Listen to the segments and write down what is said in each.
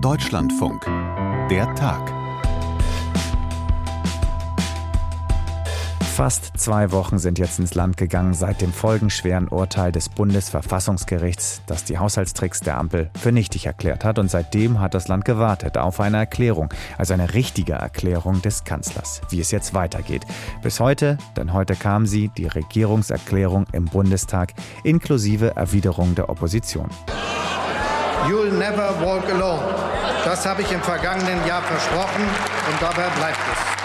Deutschlandfunk. Der Tag. Fast zwei Wochen sind jetzt ins Land gegangen seit dem folgenschweren Urteil des Bundesverfassungsgerichts, das die Haushaltstricks der Ampel für nichtig erklärt hat. Und seitdem hat das Land gewartet auf eine Erklärung, also eine richtige Erklärung des Kanzlers, wie es jetzt weitergeht. Bis heute, denn heute kam sie, die Regierungserklärung im Bundestag, inklusive Erwiderung der Opposition. You'll never walk alone. Das habe ich im vergangenen Jahr versprochen und dabei bleibt es.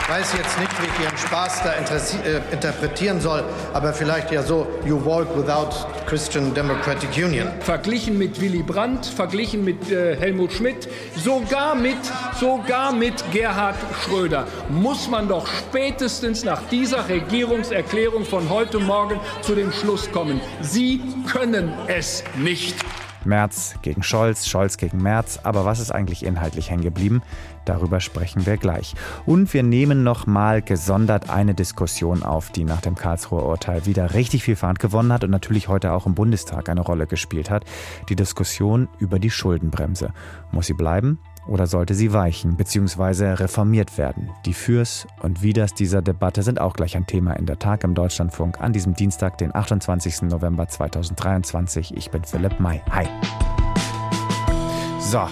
Ich weiß jetzt nicht, wie ich Ihren Spaß da äh, interpretieren soll, aber vielleicht ja so, you walk without Christian Democratic Union. Verglichen mit Willy Brandt, verglichen mit äh, Helmut Schmidt, sogar mit, sogar mit Gerhard Schröder, muss man doch spätestens nach dieser Regierungserklärung von heute Morgen zu dem Schluss kommen, Sie können es nicht. Merz gegen Scholz, Scholz gegen Merz. Aber was ist eigentlich inhaltlich hängen geblieben? Darüber sprechen wir gleich. Und wir nehmen nochmal gesondert eine Diskussion auf, die nach dem Karlsruher Urteil wieder richtig viel Fahrt gewonnen hat und natürlich heute auch im Bundestag eine Rolle gespielt hat. Die Diskussion über die Schuldenbremse. Muss sie bleiben? Oder sollte sie weichen bzw. reformiert werden? Die Fürs und Widers dieser Debatte sind auch gleich ein Thema in der Tag im Deutschlandfunk an diesem Dienstag, den 28. November 2023. Ich bin Philipp May. Hi. So,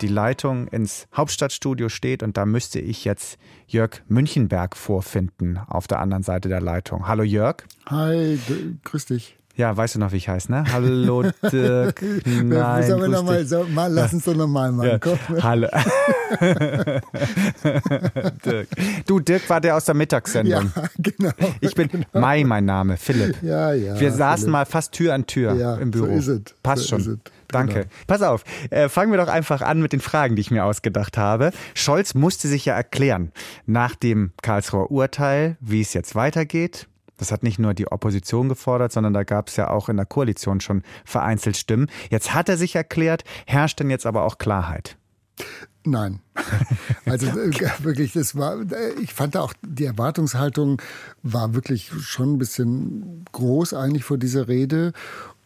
die Leitung ins Hauptstadtstudio steht und da müsste ich jetzt Jörg Münchenberg vorfinden auf der anderen Seite der Leitung. Hallo Jörg. Hi, grüß dich. Ja, weißt du noch, wie ich heiße, ne? Hallo Dirk. Nein, Sollen wir noch mal, so, mal, lass uns doch nochmal machen. Ja. Hallo. Dirk. Du, Dirk war der aus der Mittagssendung. Ja, genau. Ich bin genau. Mai, mein Name, Philipp. Ja, ja. Wir saßen Philipp. mal fast Tür an Tür ja, im Büro. So ist es. Passt so schon. Danke. Genau. Pass auf, äh, fangen wir doch einfach an mit den Fragen, die ich mir ausgedacht habe. Scholz musste sich ja erklären nach dem Karlsruher Urteil, wie es jetzt weitergeht. Das hat nicht nur die Opposition gefordert, sondern da gab es ja auch in der Koalition schon vereinzelt Stimmen. Jetzt hat er sich erklärt, herrscht denn jetzt aber auch Klarheit? Nein. Also. Äh, wirklich, das war, äh, ich fand auch, die Erwartungshaltung war wirklich schon ein bisschen groß eigentlich vor dieser Rede.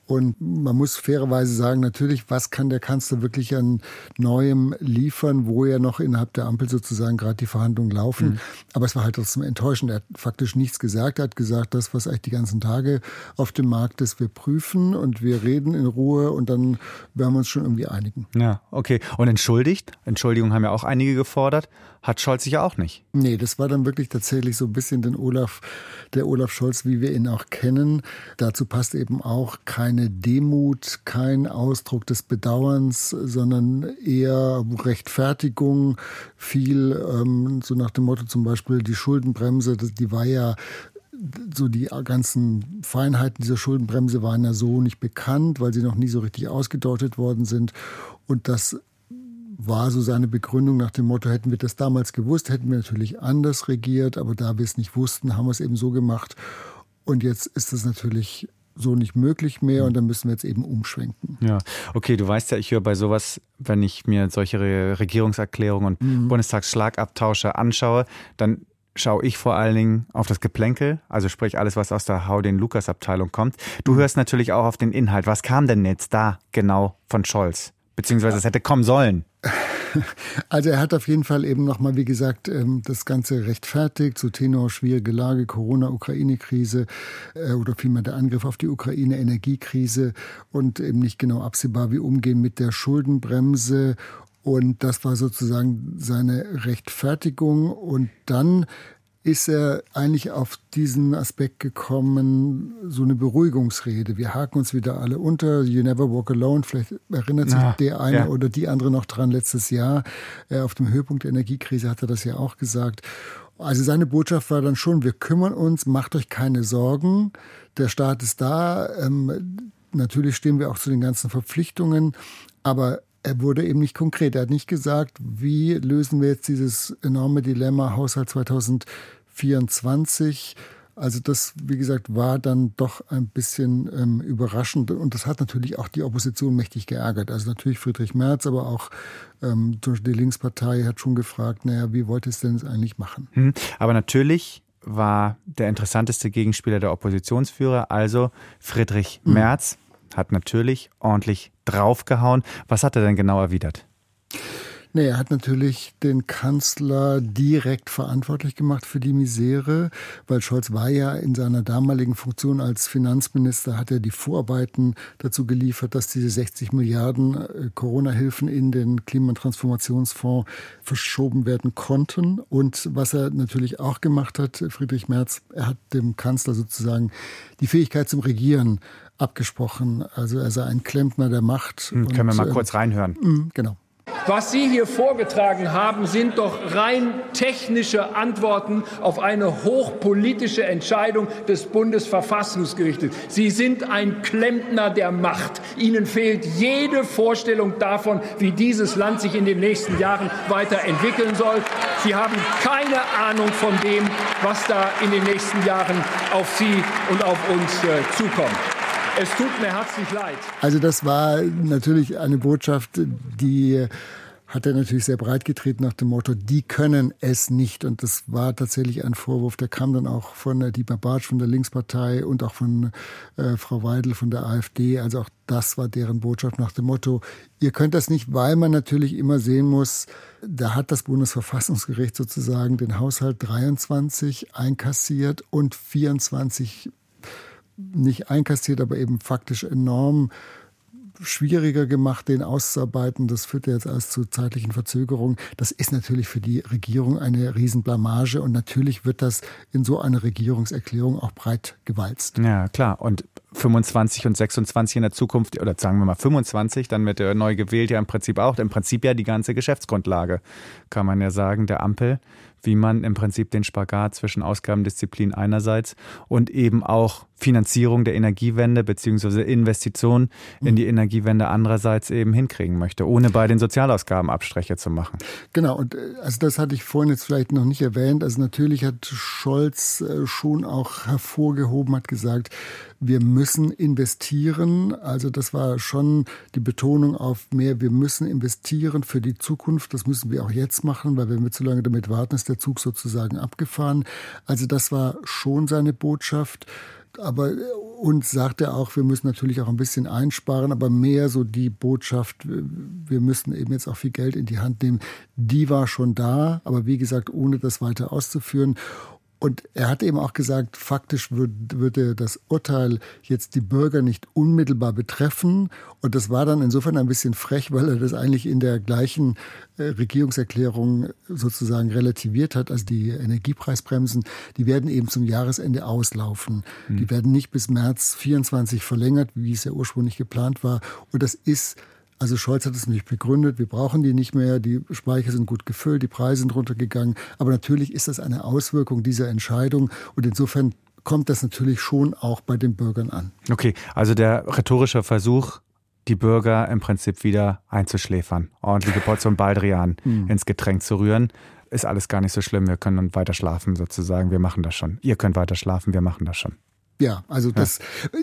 Und man muss fairerweise sagen, natürlich, was kann der Kanzler wirklich an Neuem liefern, wo ja noch innerhalb der Ampel sozusagen gerade die Verhandlungen laufen. Mhm. Aber es war halt trotzdem enttäuschend. Er hat faktisch nichts gesagt. Er hat gesagt, das, was eigentlich die ganzen Tage auf dem Markt ist, wir prüfen und wir reden in Ruhe und dann werden wir uns schon irgendwie einigen. Ja, okay. Und entschuldigt? Entschuldigung haben ja auch einige gefordert. Hat Scholz sich ja auch nicht. Nee, das war dann wirklich tatsächlich so ein bisschen den Olaf, der Olaf Scholz, wie wir ihn auch kennen. Dazu passt eben auch keine Demut, kein Ausdruck des Bedauerns, sondern eher Rechtfertigung. Viel ähm, so nach dem Motto zum Beispiel die Schuldenbremse, die war ja so die ganzen Feinheiten dieser Schuldenbremse waren ja so nicht bekannt, weil sie noch nie so richtig ausgedeutet worden sind. Und das war so seine Begründung nach dem Motto, hätten wir das damals gewusst, hätten wir natürlich anders regiert, aber da wir es nicht wussten, haben wir es eben so gemacht. Und jetzt ist es natürlich so nicht möglich mehr und dann müssen wir jetzt eben umschwenken. Ja, okay, du weißt ja, ich höre bei sowas, wenn ich mir solche Regierungserklärungen und mhm. Bundestagsschlagabtausche anschaue, dann schaue ich vor allen Dingen auf das Geplänkel, also sprich alles, was aus der Hau den Lukas Abteilung kommt. Du mhm. hörst natürlich auch auf den Inhalt. Was kam denn jetzt da genau von Scholz? Beziehungsweise es hätte kommen sollen. Also er hat auf jeden Fall eben nochmal, wie gesagt, ähm, das Ganze rechtfertigt, zu Tenor schwierige Lage, Corona-Ukraine-Krise äh, oder vielmehr der Angriff auf die Ukraine, Energiekrise und eben nicht genau absehbar, wie umgehen mit der Schuldenbremse. Und das war sozusagen seine Rechtfertigung. Und dann ist er eigentlich auf diesen Aspekt gekommen, so eine Beruhigungsrede. Wir haken uns wieder alle unter. You never walk alone. Vielleicht erinnert sich ja, der eine ja. oder die andere noch dran letztes Jahr. Äh, auf dem Höhepunkt der Energiekrise hat er das ja auch gesagt. Also seine Botschaft war dann schon, wir kümmern uns, macht euch keine Sorgen. Der Staat ist da. Ähm, natürlich stehen wir auch zu den ganzen Verpflichtungen. Aber er wurde eben nicht konkret. Er hat nicht gesagt, wie lösen wir jetzt dieses enorme Dilemma Haushalt 2024. Also das, wie gesagt, war dann doch ein bisschen ähm, überraschend und das hat natürlich auch die Opposition mächtig geärgert. Also natürlich Friedrich Merz, aber auch ähm, die Linkspartei hat schon gefragt, naja, wie wollt ihr es denn eigentlich machen? Hm, aber natürlich war der interessanteste Gegenspieler der Oppositionsführer, also Friedrich hm. Hat natürlich ordentlich draufgehauen. Was hat er denn genau erwidert? Nee, er hat natürlich den Kanzler direkt verantwortlich gemacht für die Misere, weil Scholz war ja in seiner damaligen Funktion als Finanzminister, hat er die Vorarbeiten dazu geliefert, dass diese 60 Milliarden äh, Corona-Hilfen in den Klimatransformationsfonds verschoben werden konnten. Und was er natürlich auch gemacht hat, Friedrich Merz, er hat dem Kanzler sozusagen die Fähigkeit zum Regieren abgesprochen. Also er sei ein Klempner der Macht. Hm, können wir mal äh, kurz reinhören? Hm, genau. Was Sie hier vorgetragen haben, sind doch rein technische Antworten auf eine hochpolitische Entscheidung des Bundesverfassungsgerichtes. Sie sind ein Klempner der Macht. Ihnen fehlt jede Vorstellung davon, wie dieses Land sich in den nächsten Jahren weiterentwickeln soll. Sie haben keine Ahnung von dem, was da in den nächsten Jahren auf Sie und auf uns äh, zukommt. Es tut mir herzlich leid. Also das war natürlich eine Botschaft, die hat er natürlich sehr breit getreten nach dem Motto, die können es nicht. Und das war tatsächlich ein Vorwurf, der kam dann auch von äh, Dieter Bartsch von der Linkspartei und auch von äh, Frau Weidel von der AfD. Also auch das war deren Botschaft nach dem Motto, ihr könnt das nicht, weil man natürlich immer sehen muss, da hat das Bundesverfassungsgericht sozusagen den Haushalt 23 einkassiert und 24 nicht einkassiert, aber eben faktisch enorm schwieriger gemacht, den auszuarbeiten. Das führt ja jetzt alles zu zeitlichen Verzögerungen. Das ist natürlich für die Regierung eine Riesenblamage und natürlich wird das in so einer Regierungserklärung auch breit gewalzt. Ja, klar. Und 25 und 26 in der Zukunft, oder sagen wir mal 25, dann wird er neu gewählt, ja im Prinzip auch, im Prinzip ja die ganze Geschäftsgrundlage, kann man ja sagen, der Ampel wie man im Prinzip den Spagat zwischen Ausgabendisziplin einerseits und eben auch Finanzierung der Energiewende beziehungsweise Investitionen in die Energiewende andererseits eben hinkriegen möchte, ohne bei den Sozialausgaben Abstriche zu machen. Genau, und äh, also das hatte ich vorhin jetzt vielleicht noch nicht erwähnt. Also natürlich hat Scholz äh, schon auch hervorgehoben, hat gesagt, wir müssen investieren. Also das war schon die Betonung auf mehr, wir müssen investieren für die Zukunft. Das müssen wir auch jetzt machen, weil wenn wir zu lange damit warten, ist der Zug sozusagen abgefahren. Also das war schon seine Botschaft. Aber uns sagt er auch, wir müssen natürlich auch ein bisschen einsparen, aber mehr so die Botschaft, wir müssen eben jetzt auch viel Geld in die Hand nehmen, die war schon da, aber wie gesagt, ohne das weiter auszuführen. Und er hat eben auch gesagt, faktisch würde das Urteil jetzt die Bürger nicht unmittelbar betreffen. Und das war dann insofern ein bisschen frech, weil er das eigentlich in der gleichen äh, Regierungserklärung sozusagen relativiert hat. Also die Energiepreisbremsen, die werden eben zum Jahresende auslaufen. Mhm. Die werden nicht bis März 24 verlängert, wie es ja ursprünglich geplant war. Und das ist also Scholz hat es nicht begründet, wir brauchen die nicht mehr, die Speicher sind gut gefüllt, die Preise sind runtergegangen. Aber natürlich ist das eine Auswirkung dieser Entscheidung und insofern kommt das natürlich schon auch bei den Bürgern an. Okay, also der rhetorische Versuch, die Bürger im Prinzip wieder einzuschläfern, ordentliche Portion Baldrian hm. ins Getränk zu rühren, ist alles gar nicht so schlimm. Wir können weiter schlafen sozusagen. Wir machen das schon. Ihr könnt weiter schlafen. Wir machen das schon. Ja, also das ja.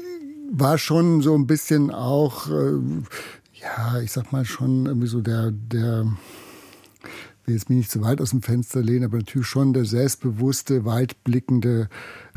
war schon so ein bisschen auch äh, ja, ich sag mal schon irgendwie so der, der, will jetzt mich nicht zu weit aus dem Fenster lehnen, aber natürlich schon der selbstbewusste, weitblickende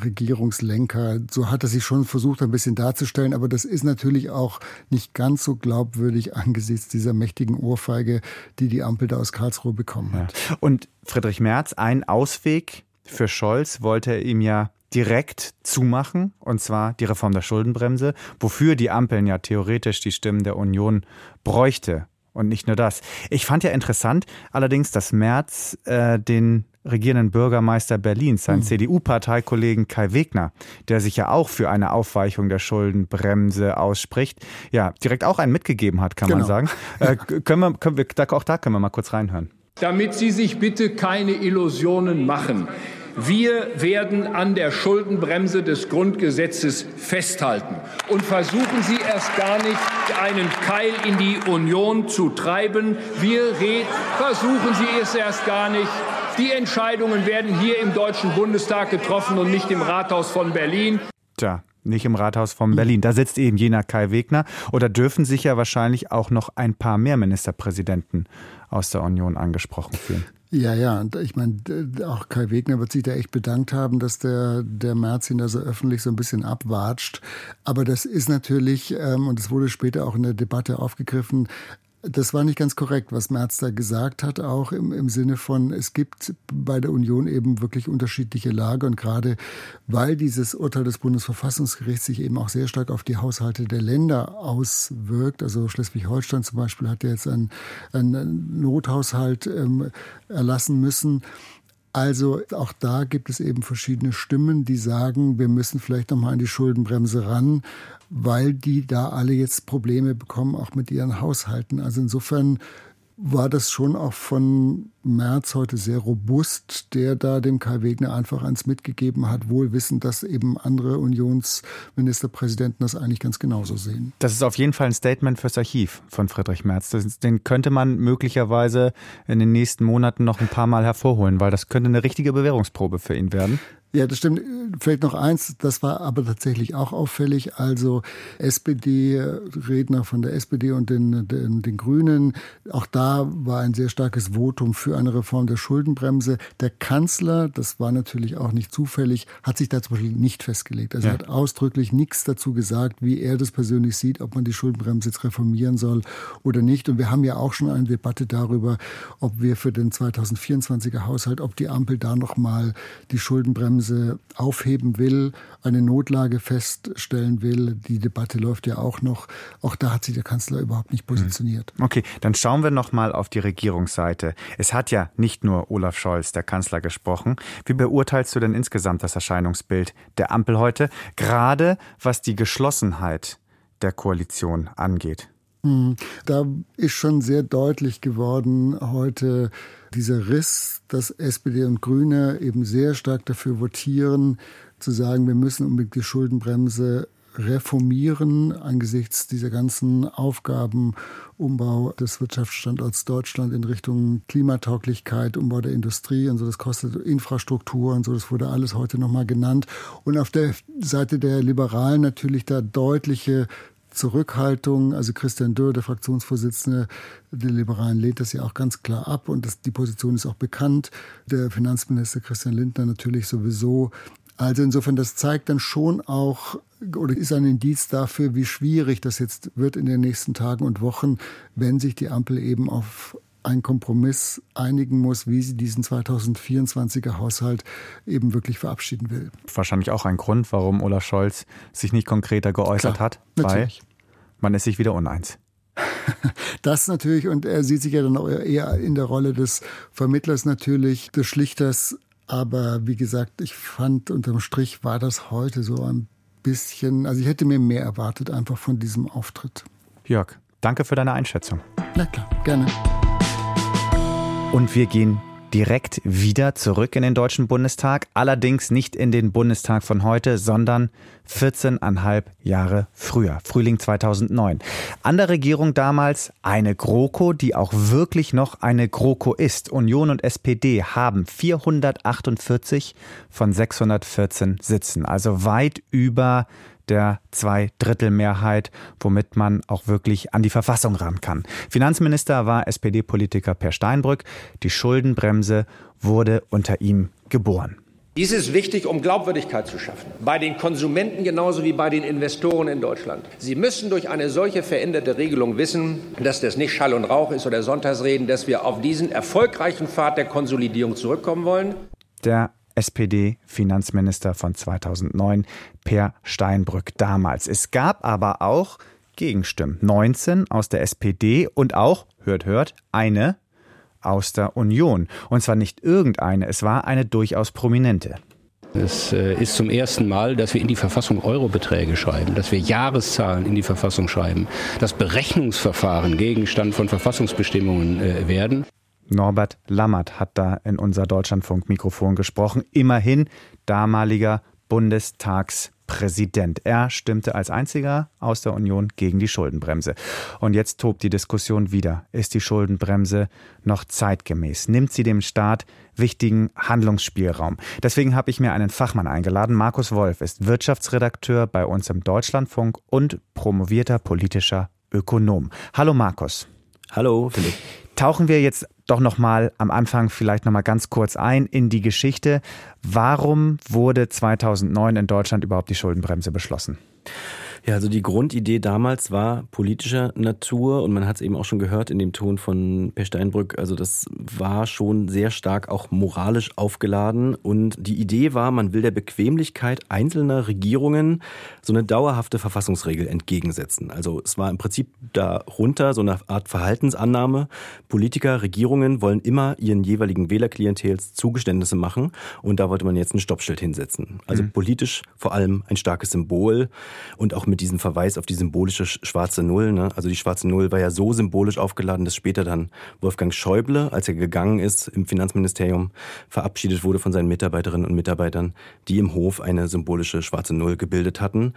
Regierungslenker. So hat er sich schon versucht, ein bisschen darzustellen, aber das ist natürlich auch nicht ganz so glaubwürdig angesichts dieser mächtigen Ohrfeige, die die Ampel da aus Karlsruhe bekommen hat. Ja. Und Friedrich Merz, ein Ausweg für Scholz wollte er ihm ja direkt zumachen, und zwar die Reform der Schuldenbremse, wofür die Ampeln ja theoretisch die Stimmen der Union bräuchte. Und nicht nur das. Ich fand ja interessant allerdings, dass Merz äh, den regierenden Bürgermeister Berlins, seinen mhm. CDU-Parteikollegen Kai Wegner, der sich ja auch für eine Aufweichung der Schuldenbremse ausspricht, ja, direkt auch einen mitgegeben hat, kann genau. man sagen. Äh, können wir, können wir, auch da können wir mal kurz reinhören. Damit Sie sich bitte keine Illusionen machen. Wir werden an der Schuldenbremse des Grundgesetzes festhalten und versuchen Sie erst gar nicht, einen Keil in die Union zu treiben. Wir versuchen Sie es erst gar nicht. Die Entscheidungen werden hier im Deutschen Bundestag getroffen und nicht im Rathaus von Berlin. Tja, nicht im Rathaus von Berlin. Da sitzt eben jener Kai Wegner. Oder dürfen sich ja wahrscheinlich auch noch ein paar mehr Ministerpräsidenten aus der Union angesprochen fühlen. Ja, ja, und ich meine, auch Kai Wegner wird sich da echt bedankt haben, dass der, der Merz ihn da so öffentlich so ein bisschen abwatscht. Aber das ist natürlich, ähm, und es wurde später auch in der Debatte aufgegriffen, das war nicht ganz korrekt, was Merz da gesagt hat, auch im, im Sinne von, es gibt bei der Union eben wirklich unterschiedliche Lager und gerade weil dieses Urteil des Bundesverfassungsgerichts sich eben auch sehr stark auf die Haushalte der Länder auswirkt, also Schleswig-Holstein zum Beispiel hat ja jetzt einen, einen Nothaushalt ähm, erlassen müssen, also auch da gibt es eben verschiedene Stimmen, die sagen, wir müssen vielleicht noch mal an die Schuldenbremse ran weil die da alle jetzt Probleme bekommen, auch mit ihren Haushalten. Also insofern war das schon auch von Merz heute sehr robust, der da dem Kai Wegner einfach eins mitgegeben hat, wohl wissend, dass eben andere Unionsministerpräsidenten das eigentlich ganz genauso sehen. Das ist auf jeden Fall ein Statement fürs Archiv von Friedrich Merz. Das, den könnte man möglicherweise in den nächsten Monaten noch ein paar Mal hervorholen, weil das könnte eine richtige Bewährungsprobe für ihn werden. Ja, das stimmt. Vielleicht noch eins, das war aber tatsächlich auch auffällig. Also SPD-Redner von der SPD und den, den, den, Grünen, auch da war ein sehr starkes Votum für eine Reform der Schuldenbremse. Der Kanzler, das war natürlich auch nicht zufällig, hat sich da zum Beispiel nicht festgelegt. Also ja. er hat ausdrücklich nichts dazu gesagt, wie er das persönlich sieht, ob man die Schuldenbremse jetzt reformieren soll oder nicht. Und wir haben ja auch schon eine Debatte darüber, ob wir für den 2024er Haushalt, ob die Ampel da nochmal die Schuldenbremse Bremse aufheben will, eine Notlage feststellen will. Die Debatte läuft ja auch noch. Auch da hat sich der Kanzler überhaupt nicht positioniert. Hm. Okay, dann schauen wir noch mal auf die Regierungsseite. Es hat ja nicht nur Olaf Scholz, der Kanzler, gesprochen. Wie beurteilst du denn insgesamt das Erscheinungsbild der Ampel heute, gerade was die Geschlossenheit der Koalition angeht? Hm. Da ist schon sehr deutlich geworden heute dieser Riss, dass SPD und Grüne eben sehr stark dafür votieren, zu sagen, wir müssen unbedingt die Schuldenbremse reformieren angesichts dieser ganzen Aufgaben, Umbau des Wirtschaftsstandorts Deutschland in Richtung Klimatauglichkeit, Umbau der Industrie und so, das kostet Infrastruktur und so, das wurde alles heute nochmal genannt. Und auf der Seite der Liberalen natürlich da deutliche Zurückhaltung. Also Christian Dürr, der Fraktionsvorsitzende der Liberalen, lehnt das ja auch ganz klar ab und das, die Position ist auch bekannt. Der Finanzminister Christian Lindner natürlich sowieso. Also insofern, das zeigt dann schon auch oder ist ein Indiz dafür, wie schwierig das jetzt wird in den nächsten Tagen und Wochen, wenn sich die Ampel eben auf einen Kompromiss einigen muss, wie sie diesen 2024er Haushalt eben wirklich verabschieden will. Wahrscheinlich auch ein Grund, warum Olaf Scholz sich nicht konkreter geäußert Klar, hat, natürlich. weil man ist sich wieder uneins. Das natürlich, und er sieht sich ja dann auch eher in der Rolle des Vermittlers natürlich, des Schlichters. Aber wie gesagt, ich fand unterm Strich war das heute so ein bisschen, also ich hätte mir mehr erwartet einfach von diesem Auftritt. Jörg, danke für deine Einschätzung. Na klar, gerne. Und wir gehen direkt wieder zurück in den Deutschen Bundestag, allerdings nicht in den Bundestag von heute, sondern 14,5 Jahre früher, Frühling 2009. An der Regierung damals eine GroKo, die auch wirklich noch eine GroKo ist. Union und SPD haben 448 von 614 Sitzen, also weit über der Zweidrittelmehrheit, womit man auch wirklich an die Verfassung ran kann. Finanzminister war SPD-Politiker Per Steinbrück. Die Schuldenbremse wurde unter ihm geboren. Dies ist wichtig, um Glaubwürdigkeit zu schaffen. Bei den Konsumenten genauso wie bei den Investoren in Deutschland. Sie müssen durch eine solche veränderte Regelung wissen, dass das nicht Schall und Rauch ist oder Sonntagsreden, dass wir auf diesen erfolgreichen Pfad der Konsolidierung zurückkommen wollen. Der SPD-Finanzminister von 2009, Per Steinbrück damals. Es gab aber auch Gegenstimmen. 19 aus der SPD und auch, hört, hört, eine aus der Union. Und zwar nicht irgendeine, es war eine durchaus prominente. Es äh, ist zum ersten Mal, dass wir in die Verfassung Eurobeträge schreiben, dass wir Jahreszahlen in die Verfassung schreiben, dass Berechnungsverfahren Gegenstand von Verfassungsbestimmungen äh, werden. Norbert Lammert hat da in unser Deutschlandfunk-Mikrofon gesprochen. Immerhin damaliger Bundestagspräsident. Er stimmte als einziger aus der Union gegen die Schuldenbremse. Und jetzt tobt die Diskussion wieder. Ist die Schuldenbremse noch zeitgemäß? Nimmt sie dem Staat wichtigen Handlungsspielraum? Deswegen habe ich mir einen Fachmann eingeladen. Markus Wolf ist Wirtschaftsredakteur bei uns im Deutschlandfunk und promovierter politischer Ökonom. Hallo Markus. Hallo Philipp. Tauchen wir jetzt doch noch mal am Anfang vielleicht noch mal ganz kurz ein in die Geschichte. Warum wurde 2009 in Deutschland überhaupt die Schuldenbremse beschlossen? Ja, also die Grundidee damals war politischer Natur und man hat es eben auch schon gehört in dem Ton von Per Steinbrück. Also das war schon sehr stark auch moralisch aufgeladen und die Idee war, man will der Bequemlichkeit einzelner Regierungen so eine dauerhafte Verfassungsregel entgegensetzen. Also es war im Prinzip darunter so eine Art Verhaltensannahme. Politiker, Regierungen wollen immer ihren jeweiligen Wählerklientels Zugeständnisse machen und da wollte man jetzt ein Stoppschild hinsetzen. Also mhm. politisch vor allem ein starkes Symbol und auch mit mit diesem Verweis auf die symbolische schwarze Null. Ne? Also die schwarze Null war ja so symbolisch aufgeladen, dass später dann Wolfgang Schäuble, als er gegangen ist im Finanzministerium, verabschiedet wurde von seinen Mitarbeiterinnen und Mitarbeitern, die im Hof eine symbolische schwarze Null gebildet hatten.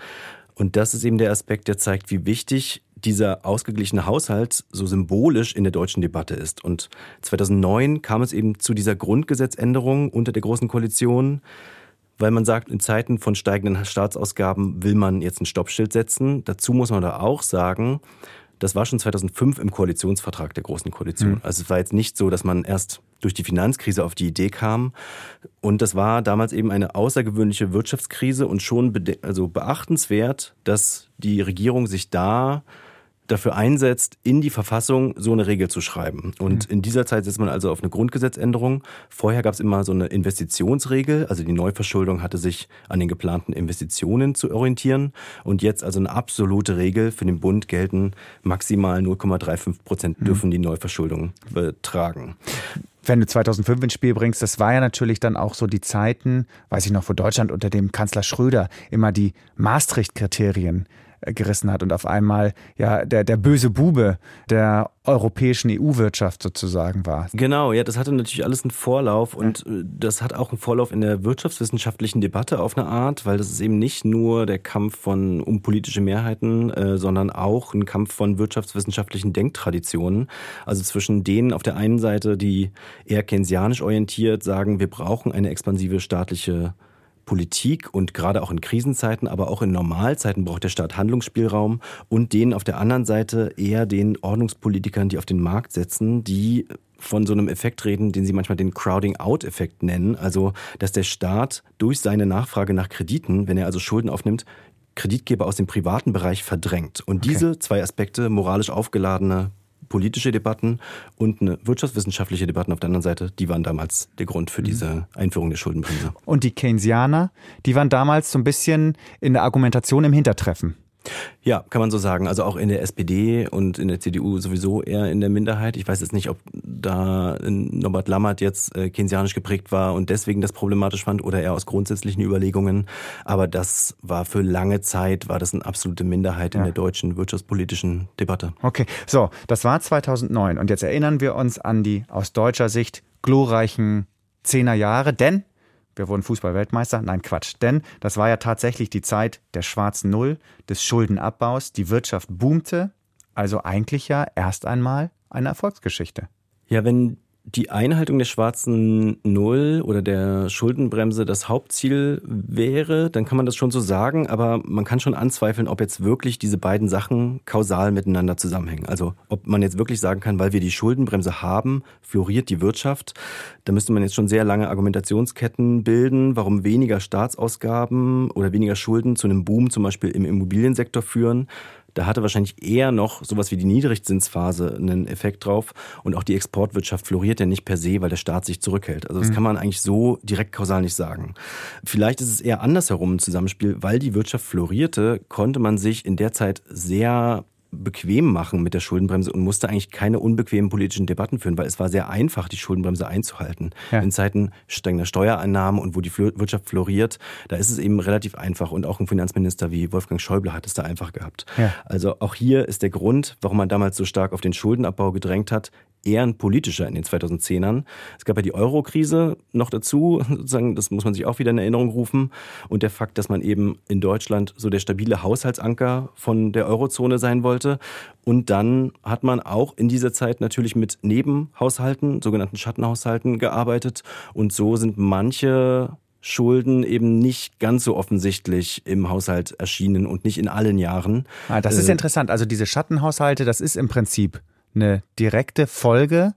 Und das ist eben der Aspekt, der zeigt, wie wichtig dieser ausgeglichene Haushalt so symbolisch in der deutschen Debatte ist. Und 2009 kam es eben zu dieser Grundgesetzänderung unter der Großen Koalition weil man sagt, in Zeiten von steigenden Staatsausgaben will man jetzt ein Stoppschild setzen. Dazu muss man da auch sagen, das war schon 2005 im Koalitionsvertrag der Großen Koalition. Mhm. Also es war jetzt nicht so, dass man erst durch die Finanzkrise auf die Idee kam. Und das war damals eben eine außergewöhnliche Wirtschaftskrise und schon also beachtenswert, dass die Regierung sich da dafür einsetzt, in die Verfassung so eine Regel zu schreiben. Und mhm. in dieser Zeit setzt man also auf eine Grundgesetzänderung. Vorher gab es immer so eine Investitionsregel, also die Neuverschuldung hatte sich an den geplanten Investitionen zu orientieren. Und jetzt also eine absolute Regel für den Bund gelten, maximal 0,35 Prozent mhm. dürfen die Neuverschuldung betragen wenn du 2005 ins Spiel bringst, das war ja natürlich dann auch so die Zeiten, weiß ich noch, wo Deutschland unter dem Kanzler Schröder immer die Maastricht-Kriterien gerissen hat und auf einmal ja der, der böse Bube der europäischen EU-Wirtschaft sozusagen war. Genau, ja, das hatte natürlich alles einen Vorlauf und äh, das hat auch einen Vorlauf in der wirtschaftswissenschaftlichen Debatte auf eine Art, weil das ist eben nicht nur der Kampf von um politische Mehrheiten, äh, sondern auch ein Kampf von wirtschaftswissenschaftlichen Denktraditionen. Also zwischen denen auf der einen Seite, die eher keynesianisch orientiert sagen, wir brauchen eine expansive staatliche Politik und gerade auch in Krisenzeiten, aber auch in Normalzeiten braucht der Staat Handlungsspielraum und denen auf der anderen Seite eher den Ordnungspolitikern, die auf den Markt setzen, die von so einem Effekt reden, den sie manchmal den Crowding-out-Effekt nennen, also dass der Staat durch seine Nachfrage nach Krediten, wenn er also Schulden aufnimmt, Kreditgeber aus dem privaten Bereich verdrängt. Und okay. diese zwei Aspekte, moralisch aufgeladene politische Debatten und eine wirtschaftswissenschaftliche Debatten auf der anderen Seite, die waren damals der Grund für mhm. diese Einführung der Schuldenbremse. Und die Keynesianer, die waren damals so ein bisschen in der Argumentation im Hintertreffen. Ja, kann man so sagen. Also auch in der SPD und in der CDU sowieso eher in der Minderheit. Ich weiß jetzt nicht, ob da Norbert Lammert jetzt äh, keynesianisch geprägt war und deswegen das problematisch fand oder eher aus grundsätzlichen Überlegungen. Aber das war für lange Zeit, war das eine absolute Minderheit in ja. der deutschen wirtschaftspolitischen Debatte. Okay, so, das war 2009 und jetzt erinnern wir uns an die aus deutscher Sicht glorreichen Zehnerjahre, denn wir wurden Fußballweltmeister. Nein, Quatsch. Denn das war ja tatsächlich die Zeit der schwarzen Null, des Schuldenabbaus. Die Wirtschaft boomte. Also eigentlich ja erst einmal eine Erfolgsgeschichte. Ja, wenn die Einhaltung der schwarzen Null oder der Schuldenbremse das Hauptziel wäre, dann kann man das schon so sagen, aber man kann schon anzweifeln, ob jetzt wirklich diese beiden Sachen kausal miteinander zusammenhängen. Also ob man jetzt wirklich sagen kann, weil wir die Schuldenbremse haben, floriert die Wirtschaft. Da müsste man jetzt schon sehr lange Argumentationsketten bilden, warum weniger Staatsausgaben oder weniger Schulden zu einem Boom zum Beispiel im Immobiliensektor führen. Da hatte wahrscheinlich eher noch sowas wie die Niedrigzinsphase einen Effekt drauf. Und auch die Exportwirtschaft floriert ja nicht per se, weil der Staat sich zurückhält. Also das mhm. kann man eigentlich so direkt kausal nicht sagen. Vielleicht ist es eher andersherum ein Zusammenspiel, weil die Wirtschaft florierte, konnte man sich in der Zeit sehr bequem machen mit der Schuldenbremse und musste eigentlich keine unbequemen politischen Debatten führen, weil es war sehr einfach, die Schuldenbremse einzuhalten. Ja. In Zeiten strengender Steuereinnahmen und wo die Wirtschaft floriert, da ist es eben relativ einfach und auch ein Finanzminister wie Wolfgang Schäuble hat es da einfach gehabt. Ja. Also auch hier ist der Grund, warum man damals so stark auf den Schuldenabbau gedrängt hat, eher ein politischer in den 2010ern. Es gab ja die Euro-Krise noch dazu, sozusagen, das muss man sich auch wieder in Erinnerung rufen. Und der Fakt, dass man eben in Deutschland so der stabile Haushaltsanker von der Eurozone sein wollte. Und dann hat man auch in dieser Zeit natürlich mit Nebenhaushalten, sogenannten Schattenhaushalten gearbeitet. Und so sind manche Schulden eben nicht ganz so offensichtlich im Haushalt erschienen und nicht in allen Jahren. Ah, das ist äh, interessant. Also diese Schattenhaushalte, das ist im Prinzip eine direkte Folge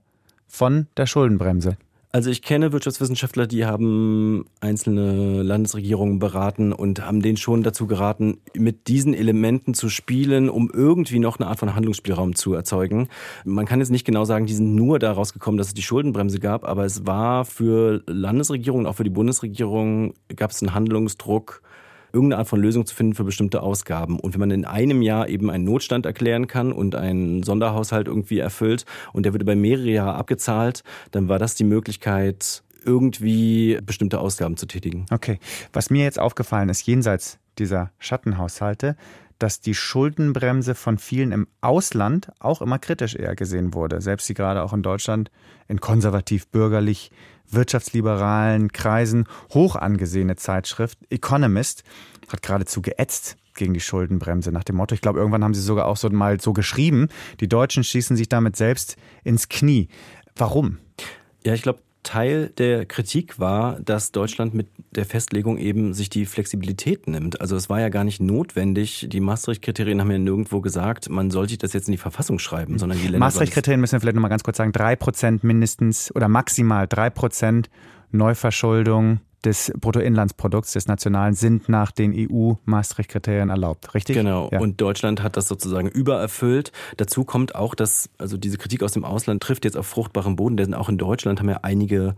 von der Schuldenbremse? Also ich kenne Wirtschaftswissenschaftler, die haben einzelne Landesregierungen beraten und haben denen schon dazu geraten, mit diesen Elementen zu spielen, um irgendwie noch eine Art von Handlungsspielraum zu erzeugen. Man kann jetzt nicht genau sagen, die sind nur daraus gekommen, dass es die Schuldenbremse gab, aber es war für Landesregierungen, auch für die Bundesregierung, gab es einen Handlungsdruck, irgendeine Art von Lösung zu finden für bestimmte Ausgaben. Und wenn man in einem Jahr eben einen Notstand erklären kann und einen Sonderhaushalt irgendwie erfüllt und der wird über mehrere Jahre abgezahlt, dann war das die Möglichkeit, irgendwie bestimmte Ausgaben zu tätigen. Okay. Was mir jetzt aufgefallen ist, jenseits dieser Schattenhaushalte, dass die Schuldenbremse von vielen im Ausland auch immer kritisch eher gesehen wurde. Selbst sie gerade auch in Deutschland in konservativ-bürgerlich wirtschaftsliberalen Kreisen hoch angesehene Zeitschrift Economist hat geradezu geätzt gegen die Schuldenbremse nach dem Motto, ich glaube, irgendwann haben sie sogar auch so mal so geschrieben, die Deutschen schießen sich damit selbst ins Knie. Warum? Ja, ich glaube, Teil der Kritik war, dass Deutschland mit der Festlegung eben sich die Flexibilität nimmt. Also es war ja gar nicht notwendig. Die Maastricht-Kriterien haben ja nirgendwo gesagt, man sollte das jetzt in die Verfassung schreiben, sondern die Länder. Maastricht-Kriterien müssen wir vielleicht nochmal ganz kurz sagen. Drei Prozent mindestens oder maximal drei Prozent Neuverschuldung des Bruttoinlandsprodukts des Nationalen sind nach den EU-Maastricht-Kriterien erlaubt, richtig? Genau. Ja. Und Deutschland hat das sozusagen übererfüllt. Dazu kommt auch, dass, also diese Kritik aus dem Ausland trifft jetzt auf fruchtbarem Boden, denn auch in Deutschland haben ja einige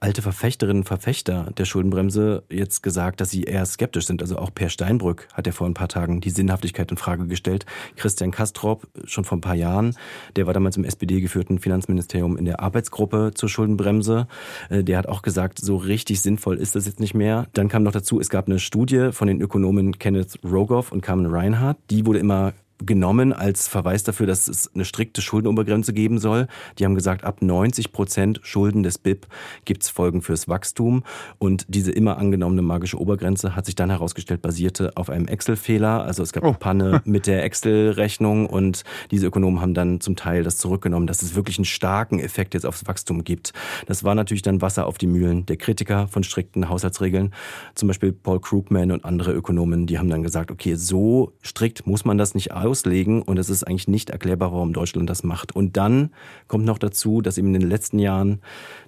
alte Verfechterinnen und Verfechter der Schuldenbremse jetzt gesagt, dass sie eher skeptisch sind. Also auch Per Steinbrück hat ja vor ein paar Tagen die Sinnhaftigkeit in Frage gestellt. Christian Kastrop schon vor ein paar Jahren, der war damals im SPD geführten Finanzministerium in der Arbeitsgruppe zur Schuldenbremse. Äh, der hat auch gesagt, so richtig sinnvoll ist das jetzt nicht mehr. Dann kam noch dazu, es gab eine Studie von den Ökonomen Kenneth Rogoff und Carmen Reinhardt. Die wurde immer genommen als Verweis dafür, dass es eine strikte Schuldenobergrenze geben soll. Die haben gesagt, ab 90 Prozent Schulden des BIP gibt es Folgen fürs Wachstum. Und diese immer angenommene magische Obergrenze hat sich dann herausgestellt, basierte auf einem Excel-Fehler. Also es gab oh. eine Panne mit der Excel-Rechnung und diese Ökonomen haben dann zum Teil das zurückgenommen, dass es wirklich einen starken Effekt jetzt aufs Wachstum gibt. Das war natürlich dann Wasser auf die Mühlen der Kritiker von strikten Haushaltsregeln. Zum Beispiel Paul Krugman und andere Ökonomen, die haben dann gesagt, okay, so strikt muss man das nicht auslegen und es ist eigentlich nicht erklärbar, warum Deutschland das macht. Und dann kommt noch dazu, dass eben in den letzten Jahren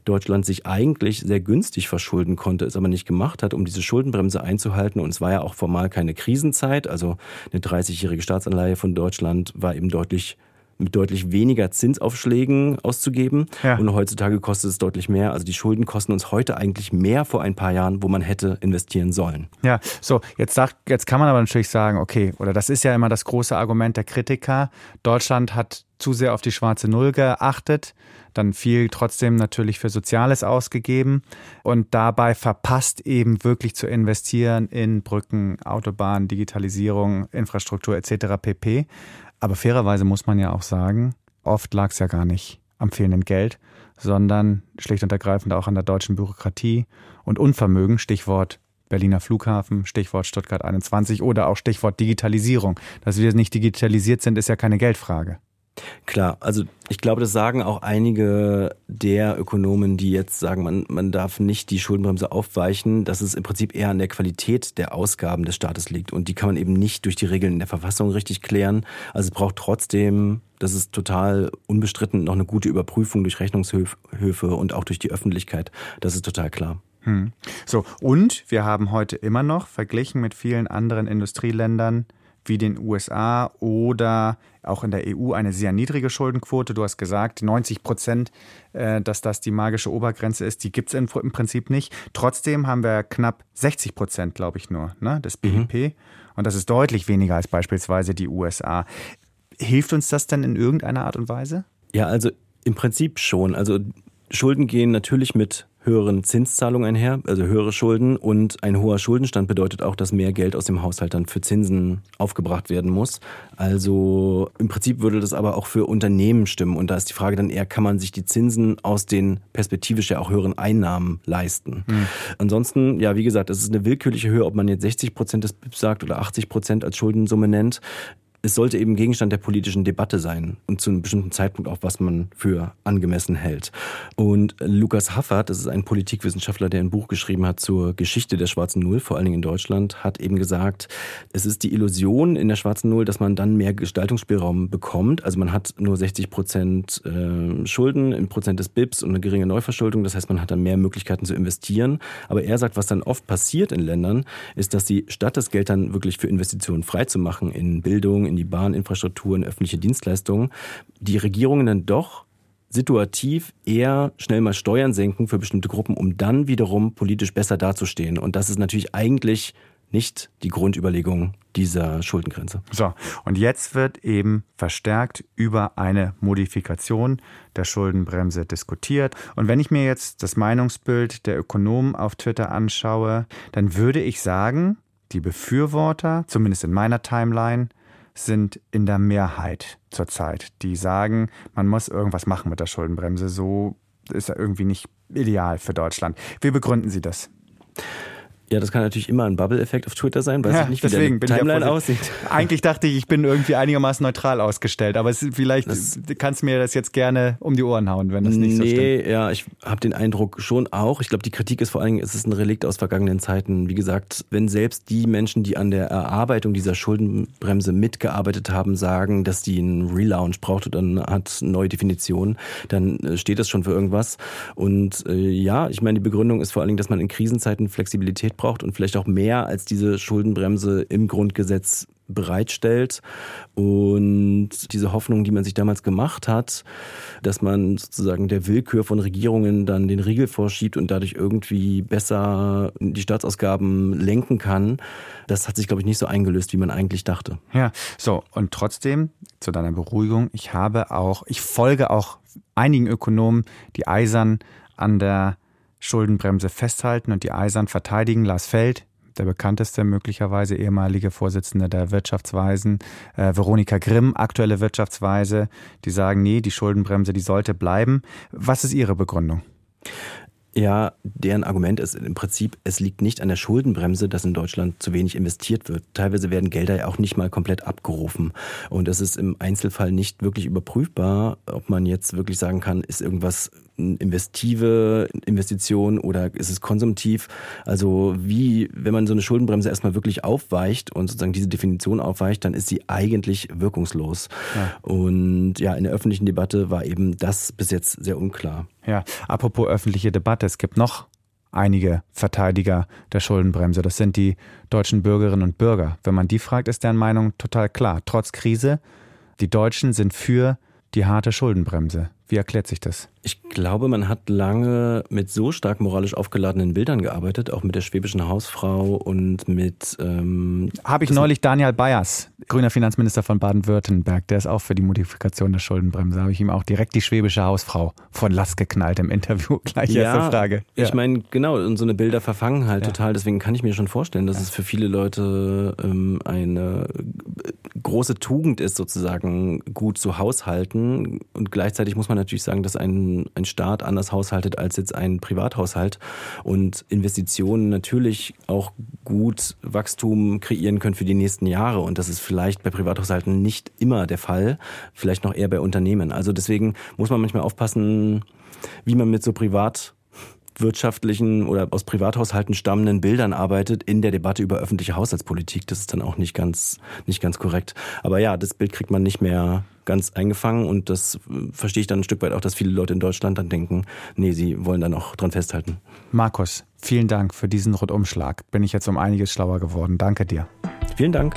Deutschland sich eigentlich sehr günstig verschulden konnte, es aber nicht gemacht hat, um diese Schuldenbremse einzuhalten. Und es war ja auch formal keine Krisenzeit. Also eine 30-jährige Staatsanleihe von Deutschland war eben deutlich mit deutlich weniger Zinsaufschlägen auszugeben. Ja. Und heutzutage kostet es deutlich mehr. Also die Schulden kosten uns heute eigentlich mehr vor ein paar Jahren, wo man hätte investieren sollen. Ja, so, jetzt, sagt, jetzt kann man aber natürlich sagen, okay, oder das ist ja immer das große Argument der Kritiker. Deutschland hat zu sehr auf die schwarze Null geachtet, dann viel trotzdem natürlich für Soziales ausgegeben und dabei verpasst eben wirklich zu investieren in Brücken, Autobahnen, Digitalisierung, Infrastruktur etc. pp. Aber fairerweise muss man ja auch sagen, oft lag es ja gar nicht am fehlenden Geld, sondern schlicht und ergreifend auch an der deutschen Bürokratie und Unvermögen, Stichwort Berliner Flughafen, Stichwort Stuttgart 21 oder auch Stichwort Digitalisierung. Dass wir nicht digitalisiert sind, ist ja keine Geldfrage. Klar, also ich glaube, das sagen auch einige der Ökonomen, die jetzt sagen, man, man darf nicht die Schuldenbremse aufweichen, dass es im Prinzip eher an der Qualität der Ausgaben des Staates liegt. Und die kann man eben nicht durch die Regeln in der Verfassung richtig klären. Also es braucht trotzdem, das ist total unbestritten, noch eine gute Überprüfung durch Rechnungshöfe und auch durch die Öffentlichkeit. Das ist total klar. Hm. So, und wir haben heute immer noch, verglichen mit vielen anderen Industrieländern, wie den USA oder auch in der EU eine sehr niedrige Schuldenquote. Du hast gesagt, 90 Prozent, äh, dass das die magische Obergrenze ist, die gibt es im Prinzip nicht. Trotzdem haben wir knapp 60 Prozent, glaube ich nur, ne, des BIP. Mhm. Und das ist deutlich weniger als beispielsweise die USA. Hilft uns das denn in irgendeiner Art und Weise? Ja, also im Prinzip schon. Also Schulden gehen natürlich mit höheren Zinszahlungen einher, also höhere Schulden. Und ein hoher Schuldenstand bedeutet auch, dass mehr Geld aus dem Haushalt dann für Zinsen aufgebracht werden muss. Also im Prinzip würde das aber auch für Unternehmen stimmen. Und da ist die Frage dann eher, kann man sich die Zinsen aus den perspektivisch ja auch höheren Einnahmen leisten? Mhm. Ansonsten, ja, wie gesagt, es ist eine willkürliche Höhe, ob man jetzt 60 Prozent des BIP sagt oder 80 Prozent als Schuldensumme nennt es sollte eben Gegenstand der politischen Debatte sein und zu einem bestimmten Zeitpunkt auch, was man für angemessen hält. Und Lukas Haffert, das ist ein Politikwissenschaftler, der ein Buch geschrieben hat zur Geschichte der schwarzen Null, vor allen Dingen in Deutschland, hat eben gesagt, es ist die Illusion in der schwarzen Null, dass man dann mehr Gestaltungsspielraum bekommt. Also man hat nur 60 Prozent äh, Schulden im Prozent des BIPs und eine geringe Neuverschuldung. Das heißt, man hat dann mehr Möglichkeiten zu investieren. Aber er sagt, was dann oft passiert in Ländern, ist, dass sie statt das Geld dann wirklich für Investitionen freizumachen in Bildung, in die Bahninfrastruktur, in öffentliche Dienstleistungen, die Regierungen dann doch situativ eher schnell mal Steuern senken für bestimmte Gruppen, um dann wiederum politisch besser dazustehen. Und das ist natürlich eigentlich nicht die Grundüberlegung dieser Schuldengrenze. So, und jetzt wird eben verstärkt über eine Modifikation der Schuldenbremse diskutiert. Und wenn ich mir jetzt das Meinungsbild der Ökonomen auf Twitter anschaue, dann würde ich sagen, die Befürworter, zumindest in meiner Timeline, sind in der Mehrheit zurzeit, die sagen, man muss irgendwas machen mit der Schuldenbremse. So ist er irgendwie nicht ideal für Deutschland. Wie begründen Sie das? Ja, das kann natürlich immer ein Bubble-Effekt auf Twitter sein. Weiß ja, ich nicht, wie deswegen der Timeline ja aussieht. Eigentlich dachte ich, ich bin irgendwie einigermaßen neutral ausgestellt, aber es, vielleicht das, kannst du mir das jetzt gerne um die Ohren hauen, wenn das nicht so stimmt. Nee, ja, ich habe den Eindruck schon auch. Ich glaube, die Kritik ist vor allen Dingen, es ist ein Relikt aus vergangenen Zeiten. Wie gesagt, wenn selbst die Menschen, die an der Erarbeitung dieser Schuldenbremse mitgearbeitet haben, sagen, dass die einen Relaunch braucht oder eine Art neue Definition, dann äh, steht das schon für irgendwas. Und äh, ja, ich meine, die Begründung ist vor allen Dingen, dass man in Krisenzeiten Flexibilität braucht und vielleicht auch mehr als diese Schuldenbremse im Grundgesetz bereitstellt. Und diese Hoffnung, die man sich damals gemacht hat, dass man sozusagen der Willkür von Regierungen dann den Riegel vorschiebt und dadurch irgendwie besser die Staatsausgaben lenken kann, das hat sich, glaube ich, nicht so eingelöst, wie man eigentlich dachte. Ja, so. Und trotzdem, zu deiner Beruhigung, ich habe auch, ich folge auch einigen Ökonomen, die eisern an der Schuldenbremse festhalten und die eisern verteidigen. Lars Feld, der bekannteste möglicherweise ehemalige Vorsitzende der Wirtschaftsweisen, äh, Veronika Grimm, aktuelle Wirtschaftsweise, die sagen, nee, die Schuldenbremse, die sollte bleiben. Was ist Ihre Begründung? Ja, deren Argument ist im Prinzip, es liegt nicht an der Schuldenbremse, dass in Deutschland zu wenig investiert wird. Teilweise werden Gelder ja auch nicht mal komplett abgerufen. Und es ist im Einzelfall nicht wirklich überprüfbar, ob man jetzt wirklich sagen kann, ist irgendwas investive Investition oder ist es konsumtiv? Also wie, wenn man so eine Schuldenbremse erstmal wirklich aufweicht und sozusagen diese Definition aufweicht, dann ist sie eigentlich wirkungslos. Ja. Und ja, in der öffentlichen Debatte war eben das bis jetzt sehr unklar. Ja, apropos öffentliche Debatte, es gibt noch einige Verteidiger der Schuldenbremse. Das sind die deutschen Bürgerinnen und Bürger. Wenn man die fragt, ist deren Meinung total klar. Trotz Krise, die Deutschen sind für die harte Schuldenbremse. Wie erklärt sich das? Ich glaube, man hat lange mit so stark moralisch aufgeladenen Bildern gearbeitet, auch mit der schwäbischen Hausfrau und mit. Ähm, Habe ich neulich Daniel Bayers, grüner Finanzminister von Baden-Württemberg, der ist auch für die Modifikation der Schuldenbremse. Habe ich ihm auch direkt die schwäbische Hausfrau von Last geknallt im Interview. Gleich ja, erste Frage. Ja. Ich meine, genau, und so eine Bilder verfangen halt ja. total. Deswegen kann ich mir schon vorstellen, dass ja. es für viele Leute ähm, eine große Tugend ist, sozusagen gut zu haushalten. Und gleichzeitig muss man natürlich sagen, dass ein, ein Staat anders haushaltet als jetzt ein Privathaushalt und Investitionen natürlich auch gut Wachstum kreieren können für die nächsten Jahre. Und das ist vielleicht bei Privathaushalten nicht immer der Fall, vielleicht noch eher bei Unternehmen. Also deswegen muss man manchmal aufpassen, wie man mit so privat wirtschaftlichen oder aus Privathaushalten stammenden Bildern arbeitet in der Debatte über öffentliche Haushaltspolitik. Das ist dann auch nicht ganz, nicht ganz korrekt. Aber ja, das Bild kriegt man nicht mehr ganz eingefangen und das äh, verstehe ich dann ein Stück weit auch, dass viele Leute in Deutschland dann denken, nee, sie wollen dann auch dran festhalten. Markus, vielen Dank für diesen Rundumschlag. Bin ich jetzt um einiges schlauer geworden. Danke dir. Vielen Dank.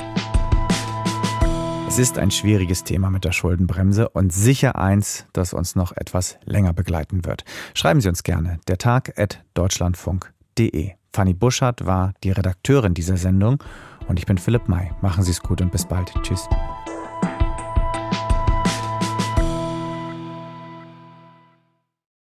Es ist ein schwieriges Thema mit der Schuldenbremse und sicher eins, das uns noch etwas länger begleiten wird. Schreiben Sie uns gerne der Tag at deutschlandfunk.de. Fanny Buschardt war die Redakteurin dieser Sendung und ich bin Philipp May. Machen Sie es gut und bis bald. Tschüss.